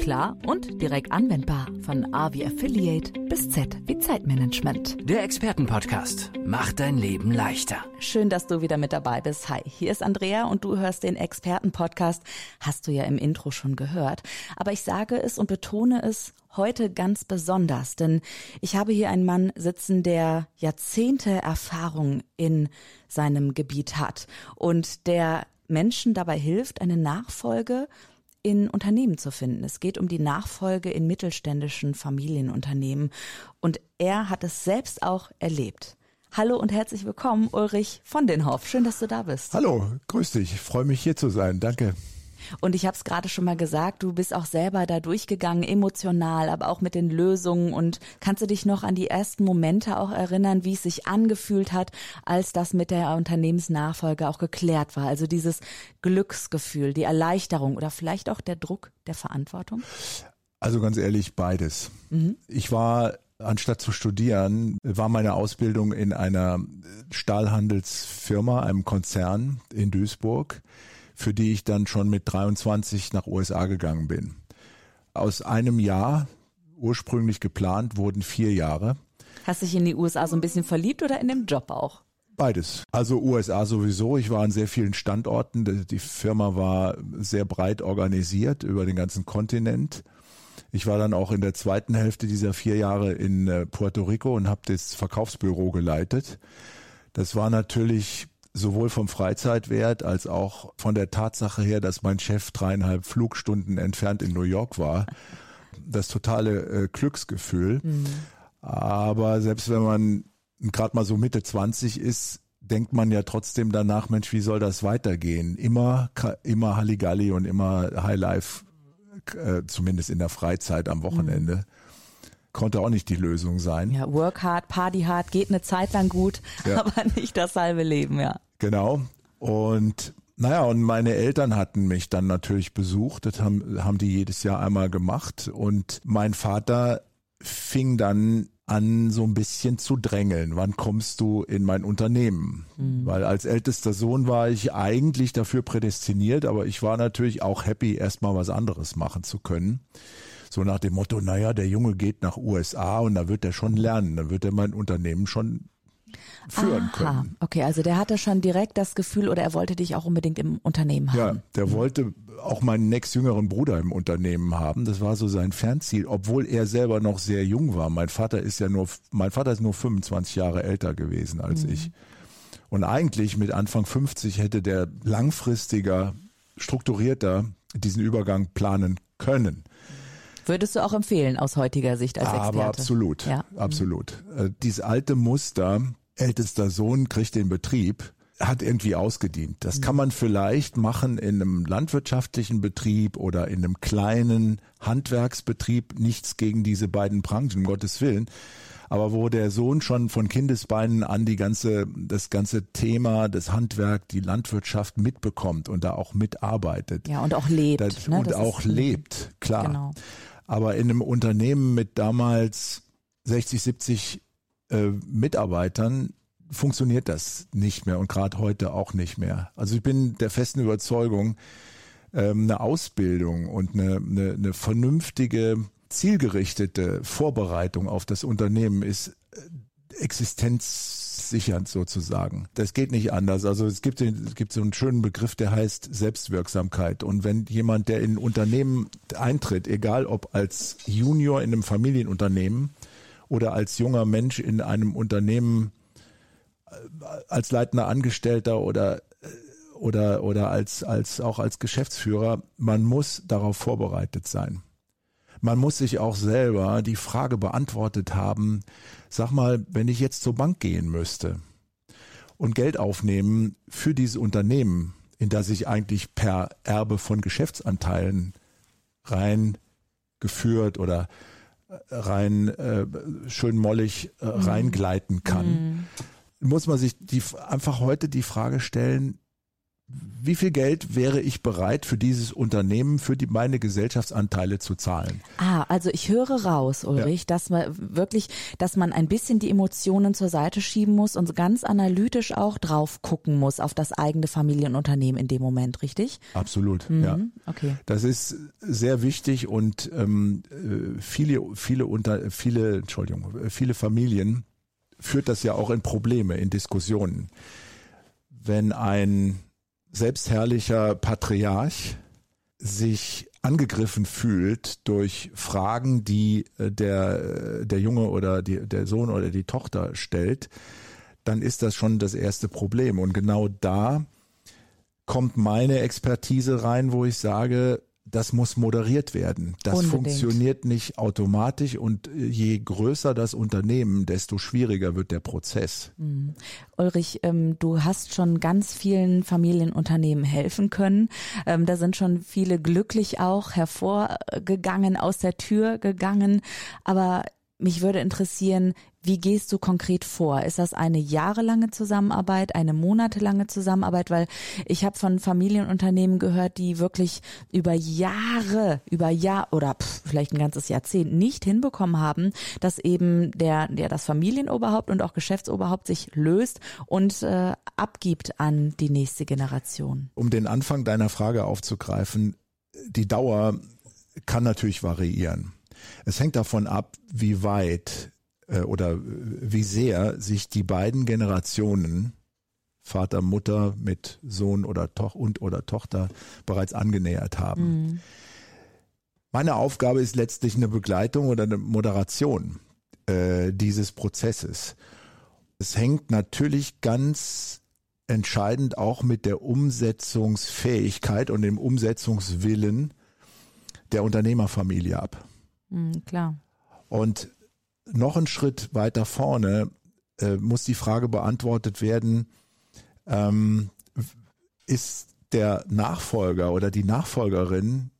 klar und direkt anwendbar. Von A wie Affiliate bis Z wie Zeitmanagement. Der Expertenpodcast macht dein Leben leichter. Schön, dass du wieder mit dabei bist. Hi, hier ist Andrea und du hörst den Expertenpodcast. Hast du ja im Intro schon gehört. Aber ich sage es und betone es heute ganz besonders, denn ich habe hier einen Mann sitzen, der Jahrzehnte Erfahrung in seinem Gebiet hat und der Menschen dabei hilft, eine Nachfolge in Unternehmen zu finden. Es geht um die Nachfolge in mittelständischen Familienunternehmen und er hat es selbst auch erlebt. Hallo und herzlich willkommen, Ulrich von den Hoff. Schön, dass du da bist. Hallo, grüß dich. Ich freue mich hier zu sein. Danke. Und ich habe es gerade schon mal gesagt, du bist auch selber da durchgegangen, emotional, aber auch mit den Lösungen. Und kannst du dich noch an die ersten Momente auch erinnern, wie es sich angefühlt hat, als das mit der Unternehmensnachfolge auch geklärt war? Also dieses Glücksgefühl, die Erleichterung oder vielleicht auch der Druck der Verantwortung? Also ganz ehrlich, beides. Mhm. Ich war anstatt zu studieren, war meine Ausbildung in einer Stahlhandelsfirma, einem Konzern in Duisburg für die ich dann schon mit 23 nach USA gegangen bin. Aus einem Jahr, ursprünglich geplant, wurden vier Jahre. Hast du dich in die USA so ein bisschen verliebt oder in dem Job auch? Beides. Also USA sowieso. Ich war an sehr vielen Standorten. Die Firma war sehr breit organisiert über den ganzen Kontinent. Ich war dann auch in der zweiten Hälfte dieser vier Jahre in äh, Puerto Rico und habe das Verkaufsbüro geleitet. Das war natürlich sowohl vom Freizeitwert als auch von der Tatsache her, dass mein Chef dreieinhalb Flugstunden entfernt in New York war, das totale äh, Glücksgefühl. Mhm. Aber selbst wenn man gerade mal so Mitte 20 ist, denkt man ja trotzdem danach, Mensch, wie soll das weitergehen? Immer, immer Halligalli und immer Highlife, äh, zumindest in der Freizeit am Wochenende. Mhm konnte auch nicht die Lösung sein. Ja, work hard, party hard, geht eine Zeit lang gut, ja. aber nicht das halbe Leben, ja. Genau. Und naja, und meine Eltern hatten mich dann natürlich besucht. Das haben, haben die jedes Jahr einmal gemacht. Und mein Vater fing dann an, so ein bisschen zu drängeln. Wann kommst du in mein Unternehmen? Mhm. Weil als ältester Sohn war ich eigentlich dafür prädestiniert, aber ich war natürlich auch happy, erstmal was anderes machen zu können. So nach dem Motto, naja, der Junge geht nach USA und da wird er schon lernen, da wird er mein Unternehmen schon führen Aha, können. Okay, also der hatte schon direkt das Gefühl oder er wollte dich auch unbedingt im Unternehmen haben. Ja, der mhm. wollte auch meinen nächstjüngeren Bruder im Unternehmen haben. Das war so sein Fernziel, obwohl er selber noch sehr jung war. Mein Vater ist ja nur, mein Vater ist nur 25 Jahre älter gewesen als mhm. ich. Und eigentlich mit Anfang 50 hätte der langfristiger, strukturierter diesen Übergang planen können. Würdest du auch empfehlen aus heutiger Sicht als Experte? Aber absolut, ja. absolut. Mhm. Dieses alte Muster, ältester Sohn kriegt den Betrieb, hat irgendwie ausgedient. Das kann man vielleicht machen in einem landwirtschaftlichen Betrieb oder in einem kleinen Handwerksbetrieb. Nichts gegen diese beiden Branchen, um Gottes Willen. Aber wo der Sohn schon von Kindesbeinen an die ganze, das ganze Thema, das Handwerk, die Landwirtschaft mitbekommt und da auch mitarbeitet. Ja, und auch lebt. Das, ne? Und das auch lebt, klar. Genau. Aber in einem Unternehmen mit damals 60, 70 äh, Mitarbeitern funktioniert das nicht mehr und gerade heute auch nicht mehr. Also ich bin der festen Überzeugung, ähm, eine Ausbildung und eine, eine, eine vernünftige, zielgerichtete Vorbereitung auf das Unternehmen ist äh, existenzsichernd sozusagen. Das geht nicht anders. Also es gibt, es gibt so einen schönen Begriff, der heißt Selbstwirksamkeit. Und wenn jemand, der in ein Unternehmen eintritt, egal ob als Junior in einem Familienunternehmen oder als junger Mensch in einem Unternehmen äh, als leitender Angestellter oder äh, oder oder als als auch als Geschäftsführer, man muss darauf vorbereitet sein. Man muss sich auch selber die Frage beantwortet haben, sag mal, wenn ich jetzt zur Bank gehen müsste und Geld aufnehmen für dieses Unternehmen, in das ich eigentlich per Erbe von Geschäftsanteilen reingeführt oder äh, rein äh, schön mollig äh, mhm. reingleiten kann, mhm. muss man sich die einfach heute die Frage stellen, wie viel Geld wäre ich bereit für dieses Unternehmen, für die, meine Gesellschaftsanteile zu zahlen? Ah, also ich höre raus, Ulrich, ja. dass man wirklich, dass man ein bisschen die Emotionen zur Seite schieben muss und ganz analytisch auch drauf gucken muss auf das eigene Familienunternehmen in dem Moment, richtig? Absolut, mhm, ja. Okay. Das ist sehr wichtig und ähm, äh, viele, viele unter, viele, Entschuldigung, viele Familien führt das ja auch in Probleme, in Diskussionen. Wenn ein selbstherrlicher Patriarch sich angegriffen fühlt durch Fragen, die äh, der, äh, der Junge oder die, der Sohn oder die Tochter stellt, dann ist das schon das erste Problem. Und genau da kommt meine Expertise rein, wo ich sage, das muss moderiert werden. Das Unbedingt. funktioniert nicht automatisch und äh, je größer das Unternehmen, desto schwieriger wird der Prozess. Mhm. Ulrich, ähm, du hast schon ganz vielen Familienunternehmen helfen können. Ähm, da sind schon viele glücklich auch hervorgegangen, aus der Tür gegangen. Aber mich würde interessieren, wie gehst du konkret vor? Ist das eine jahrelange Zusammenarbeit, eine monatelange Zusammenarbeit? Weil ich habe von Familienunternehmen gehört, die wirklich über Jahre, über Jahr oder pff, vielleicht ein ganzes Jahrzehnt nicht hinbekommen haben, dass eben der, der das Familienoberhaupt und auch Geschäftsoberhaupt sich löst und äh, abgibt an die nächste Generation. Um den Anfang deiner Frage aufzugreifen, die Dauer kann natürlich variieren. Es hängt davon ab, wie weit äh, oder wie sehr sich die beiden Generationen Vater, Mutter mit Sohn oder Toch und oder Tochter bereits angenähert haben. Mhm. Meine Aufgabe ist letztlich eine Begleitung oder eine Moderation äh, dieses Prozesses. Es hängt natürlich ganz entscheidend auch mit der Umsetzungsfähigkeit und dem Umsetzungswillen der Unternehmerfamilie ab. Mhm, klar. Und noch einen Schritt weiter vorne äh, muss die Frage beantwortet werden, ähm, ist der Nachfolger oder die Nachfolgerin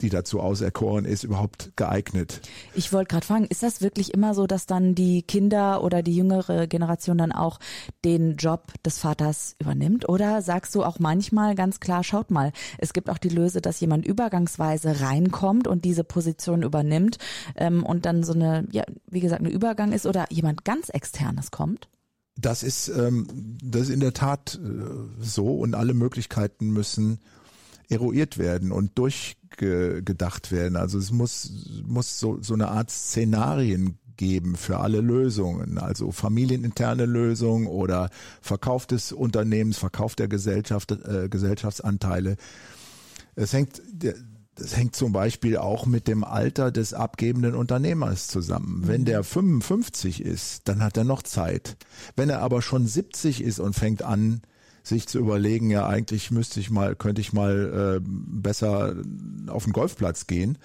die dazu auserkoren ist, überhaupt geeignet. Ich wollte gerade fragen, ist das wirklich immer so, dass dann die Kinder oder die jüngere Generation dann auch den Job des Vaters übernimmt? Oder sagst du auch manchmal ganz klar, schaut mal, es gibt auch die Löse, dass jemand übergangsweise reinkommt und diese Position übernimmt ähm, und dann so eine, ja, wie gesagt, ein Übergang ist oder jemand ganz externes kommt? Das ist, ähm, das ist in der Tat äh, so und alle Möglichkeiten müssen eruiert werden und durchgedacht werden. Also es muss, muss so, so eine Art Szenarien geben für alle Lösungen, also familieninterne Lösungen oder Verkauf des Unternehmens, Verkauf der Gesellschaft, äh, Gesellschaftsanteile. Es hängt, das hängt zum Beispiel auch mit dem Alter des abgebenden Unternehmers zusammen. Wenn mhm. der 55 ist, dann hat er noch Zeit. Wenn er aber schon 70 ist und fängt an, sich zu überlegen, ja eigentlich müsste ich mal, könnte ich mal äh, besser auf den Golfplatz gehen,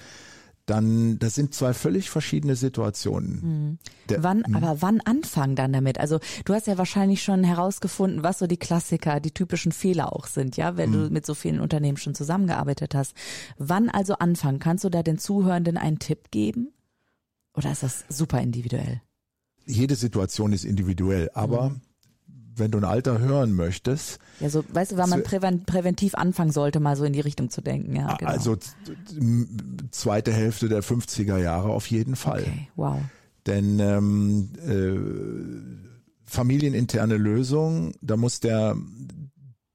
dann das sind zwei völlig verschiedene Situationen. Mhm. Der, wann, hm. aber wann anfangen dann damit? Also du hast ja wahrscheinlich schon herausgefunden, was so die Klassiker, die typischen Fehler auch sind, ja, wenn mhm. du mit so vielen Unternehmen schon zusammengearbeitet hast. Wann also anfangen? Kannst du da den Zuhörenden einen Tipp geben? Oder ist das super individuell? Jede Situation ist individuell, aber mhm wenn du ein Alter hören möchtest. Ja, so, weißt du, wann man präventiv anfangen sollte, mal so in die Richtung zu denken, ja. Genau. Also zweite Hälfte der 50er Jahre auf jeden Fall. Okay, wow. Denn ähm, äh, familieninterne Lösung, da muss der,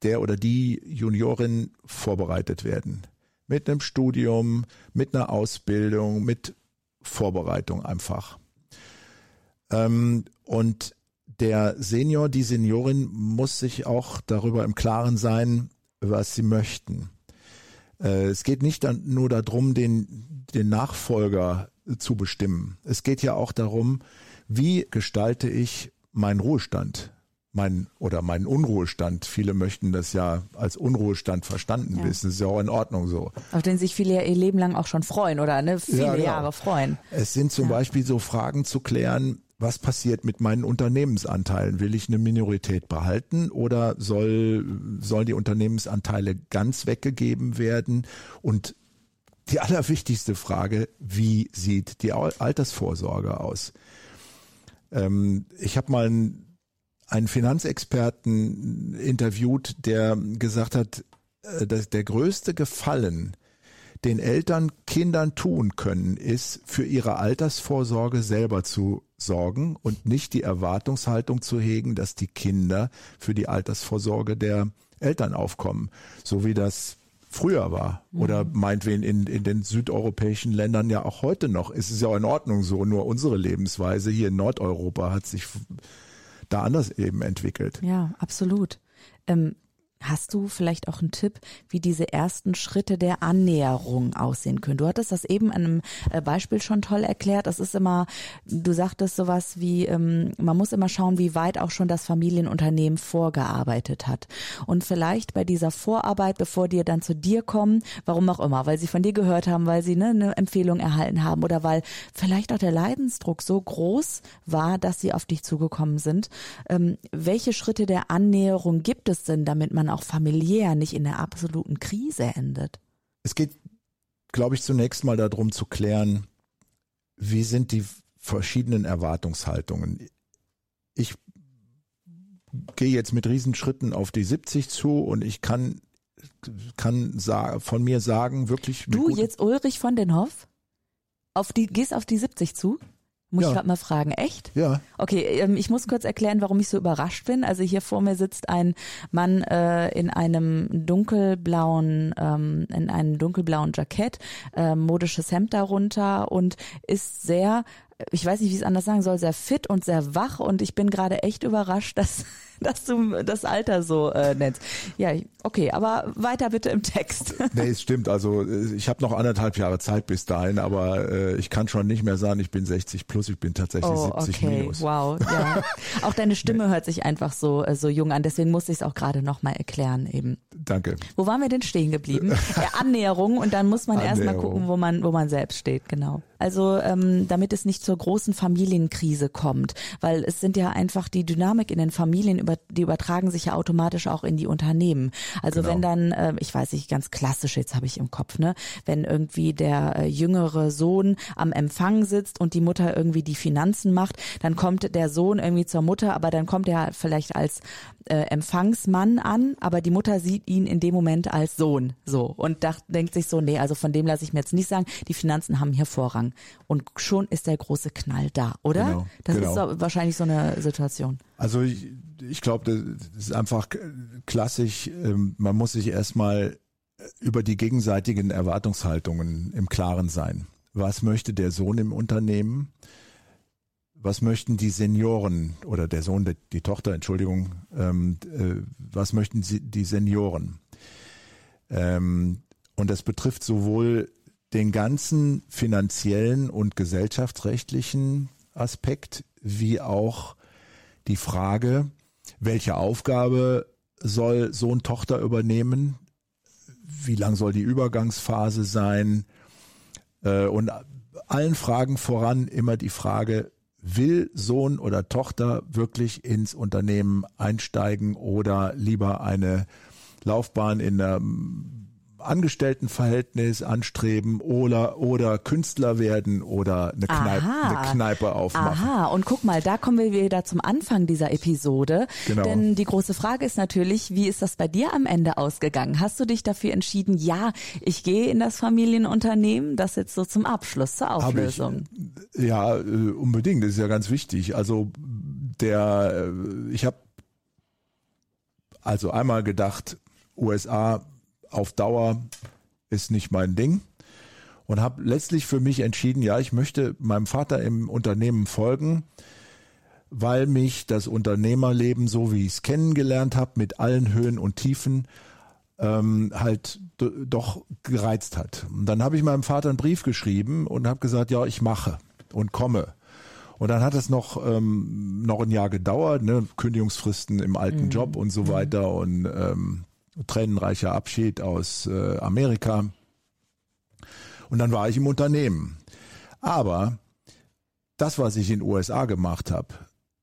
der oder die Juniorin vorbereitet werden. Mit einem Studium, mit einer Ausbildung, mit Vorbereitung einfach. Ähm, und der Senior, die Seniorin muss sich auch darüber im Klaren sein, was sie möchten. Äh, es geht nicht nur darum, den, den Nachfolger zu bestimmen. Es geht ja auch darum, wie gestalte ich meinen Ruhestand, mein oder meinen Unruhestand. Viele möchten das ja als Unruhestand verstanden ja. wissen. Das ist ja auch in Ordnung so. Auf den sich viele ihr Leben lang auch schon freuen oder ne, viele ja, genau. Jahre freuen. Es sind zum ja. Beispiel so Fragen zu klären, was passiert mit meinen Unternehmensanteilen? Will ich eine Minorität behalten oder soll, sollen die Unternehmensanteile ganz weggegeben werden? Und die allerwichtigste Frage, wie sieht die Altersvorsorge aus? Ähm, ich habe mal ein einen Finanzexperten interviewt, der gesagt hat, äh, dass der größte Gefallen, den Eltern Kindern tun können, ist, für ihre Altersvorsorge selber zu sorgen und nicht die Erwartungshaltung zu hegen, dass die Kinder für die Altersvorsorge der Eltern aufkommen. So wie das früher war oder mhm. meinetwegen in, in den südeuropäischen Ländern ja auch heute noch. Es ist ja auch in Ordnung so, nur unsere Lebensweise hier in Nordeuropa hat sich da anders eben entwickelt. Ja, absolut. Ähm, Hast du vielleicht auch einen Tipp, wie diese ersten Schritte der Annäherung aussehen können? Du hattest das eben an einem äh, Beispiel schon toll erklärt. Das ist immer, du sagtest sowas wie, ähm, man muss immer schauen, wie weit auch schon das Familienunternehmen vorgearbeitet hat. Und vielleicht bei dieser Vorarbeit, bevor die dann zu dir kommen, warum auch immer, weil sie von dir gehört haben, weil sie ne, eine Empfehlung erhalten haben oder weil vielleicht auch der Leidensdruck so groß war, dass sie auf dich zugekommen sind. Ähm, welche Schritte der Annäherung gibt es denn, damit man auch familiär nicht in der absoluten Krise endet? Es geht, glaube ich, zunächst mal darum zu klären, wie sind die verschiedenen Erwartungshaltungen. Ich gehe jetzt mit Riesenschritten auf die 70 zu und ich kann kann von mir sagen, wirklich. Du jetzt Ulrich von den Hoff? Auf die, gehst auf die 70 zu? Muss ja. ich gerade mal fragen, echt? Ja. Okay, ähm, ich muss kurz erklären, warum ich so überrascht bin. Also hier vor mir sitzt ein Mann äh, in einem dunkelblauen, ähm, in einem dunkelblauen Jackett, äh, modisches Hemd darunter und ist sehr ich weiß nicht, wie ich es anders sagen soll, sehr fit und sehr wach und ich bin gerade echt überrascht, dass, dass du das Alter so äh, nennst. Ja, okay, aber weiter bitte im Text. Nee, es stimmt. Also äh, ich habe noch anderthalb Jahre Zeit bis dahin, aber äh, ich kann schon nicht mehr sagen, ich bin 60 plus, ich bin tatsächlich oh, 70 okay. minus. Wow, ja. auch deine Stimme nee. hört sich einfach so äh, so jung an, deswegen musste ich es auch gerade nochmal erklären eben. Danke. Wo waren wir denn stehen geblieben? Der Annäherung und dann muss man erstmal gucken, wo man wo man selbst steht, genau. Also ähm, damit es nicht zur großen Familienkrise kommt, weil es sind ja einfach die Dynamik in den Familien, über, die übertragen sich ja automatisch auch in die Unternehmen. Also genau. wenn dann, äh, ich weiß nicht, ganz klassisch jetzt habe ich im Kopf, ne, wenn irgendwie der äh, jüngere Sohn am Empfang sitzt und die Mutter irgendwie die Finanzen macht, dann kommt der Sohn irgendwie zur Mutter, aber dann kommt er vielleicht als äh, Empfangsmann an, aber die Mutter sieht ihn in dem Moment als Sohn so und dacht, denkt sich so, nee, also von dem lasse ich mir jetzt nicht sagen, die Finanzen haben hier Vorrang. Und schon ist der große Knall da, oder? Genau, das genau. ist wahrscheinlich so eine Situation. Also ich, ich glaube, das ist einfach klassisch, ähm, man muss sich erstmal über die gegenseitigen Erwartungshaltungen im Klaren sein. Was möchte der Sohn im Unternehmen? was möchten die Senioren oder der Sohn, die, Tochter, Entschuldigung, ähm, äh, was möchten die Senioren? Ähm, und das betrifft sowohl den ganzen finanziellen und gesellschaftsrechtlichen Aspekt wie auch die Frage, welche Aufgabe soll Sohn, Tochter übernehmen? Wie lang soll die Übergangsphase sein? Äh, und allen Fragen voran immer die Frage, will Sohn oder Tochter wirklich ins Unternehmen einsteigen oder lieber eine Laufbahn in der Angestelltenverhältnis anstreben oder, oder Künstler werden oder eine Kneipe, eine Kneipe aufmachen. Aha, und guck mal, da kommen wir wieder zum Anfang dieser Episode. Genau. Denn die große Frage ist natürlich, wie ist das bei dir am Ende ausgegangen? Hast du dich dafür entschieden, ja, ich gehe in das Familienunternehmen? Das jetzt so zum Abschluss, zur Auflösung. Ich, ja, äh, unbedingt, das ist ja ganz wichtig. Also der, äh, ich habe also einmal gedacht, USA auf Dauer ist nicht mein Ding und habe letztlich für mich entschieden, ja, ich möchte meinem Vater im Unternehmen folgen, weil mich das Unternehmerleben, so wie ich es kennengelernt habe, mit allen Höhen und Tiefen, ähm, halt doch gereizt hat. Und dann habe ich meinem Vater einen Brief geschrieben und habe gesagt, ja, ich mache und komme. Und dann hat es noch ähm, noch ein Jahr gedauert, ne? Kündigungsfristen im alten mhm. Job und so mhm. weiter und ähm, tränenreicher Abschied aus äh, Amerika. Und dann war ich im Unternehmen. Aber das, was ich in den USA gemacht habe,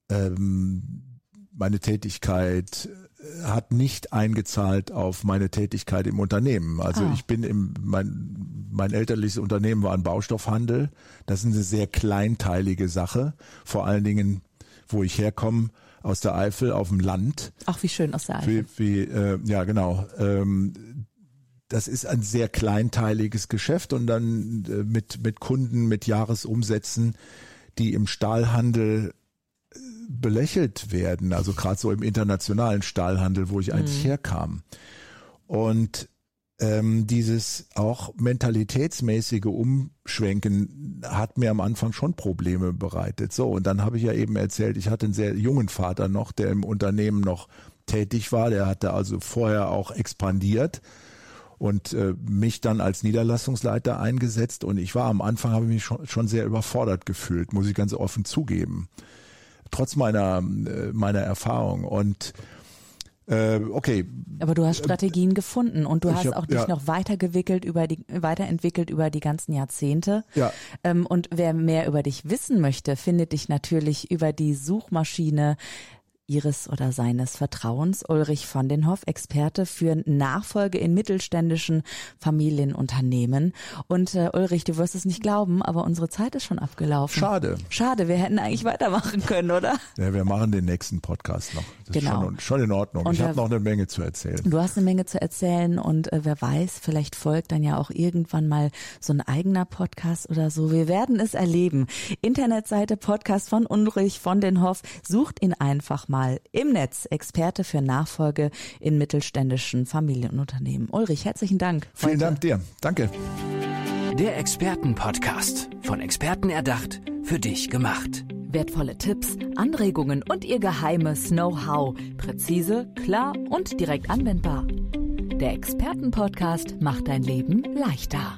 ähm, meine Tätigkeit äh, hat nicht eingezahlt auf meine Tätigkeit im Unternehmen. Also ah. ich bin im, mein, mein elterliches Unternehmen war ein Baustoffhandel. Das ist eine sehr kleinteilige Sache. Vor allen Dingen, wo ich herkomme, aus der Eifel auf dem Land. Ach, wie schön aus der Eifel. Wie, wie äh, ja, genau. Ähm, das ist ein sehr kleinteiliges Geschäft und dann äh, mit, mit Kunden, mit Jahresumsätzen, die im Stahlhandel äh, belächelt werden, also gerade so im internationalen Stahlhandel, wo ich eigentlich mhm. herkam. Und ähm, dieses auch mentalitätsmäßige Umschwenken hat mir am Anfang schon Probleme bereitet. So, und dann habe ich ja eben erzählt, ich hatte einen sehr jungen Vater noch, der im Unternehmen noch tätig war. Der hatte also vorher auch expandiert und äh, mich dann als Niederlassungsleiter eingesetzt. Und ich war am Anfang, habe ich mich schon, schon sehr überfordert gefühlt, muss ich ganz offen zugeben. Trotz meiner, äh, meiner Erfahrung. Und okay. Aber du hast Strategien gefunden und du hast hab, auch dich ja. noch weitergewickelt über die, weiterentwickelt über die ganzen Jahrzehnte. Ja. Ähm, und wer mehr über dich wissen möchte, findet dich natürlich über die Suchmaschine Ihres oder seines Vertrauens, Ulrich von den Hoff, Experte für Nachfolge in mittelständischen Familienunternehmen. Und äh, Ulrich, du wirst es nicht glauben, aber unsere Zeit ist schon abgelaufen. Schade. Schade, wir hätten eigentlich weitermachen können, oder? Ja, wir machen den nächsten Podcast noch. Das genau. ist schon, schon in Ordnung. Und ich habe noch eine Menge zu erzählen. Du hast eine Menge zu erzählen und äh, wer weiß, vielleicht folgt dann ja auch irgendwann mal so ein eigener Podcast oder so. Wir werden es erleben. Internetseite Podcast von Ulrich von den Hoff. Sucht ihn einfach mal mal im Netz, Experte für Nachfolge in mittelständischen Familienunternehmen. Ulrich, herzlichen Dank. Vielen heute. Dank dir. Danke. Der Expertenpodcast. Von Experten erdacht, für dich gemacht. Wertvolle Tipps, Anregungen und ihr geheimes Know-how. Präzise, klar und direkt anwendbar. Der Expertenpodcast macht dein Leben leichter.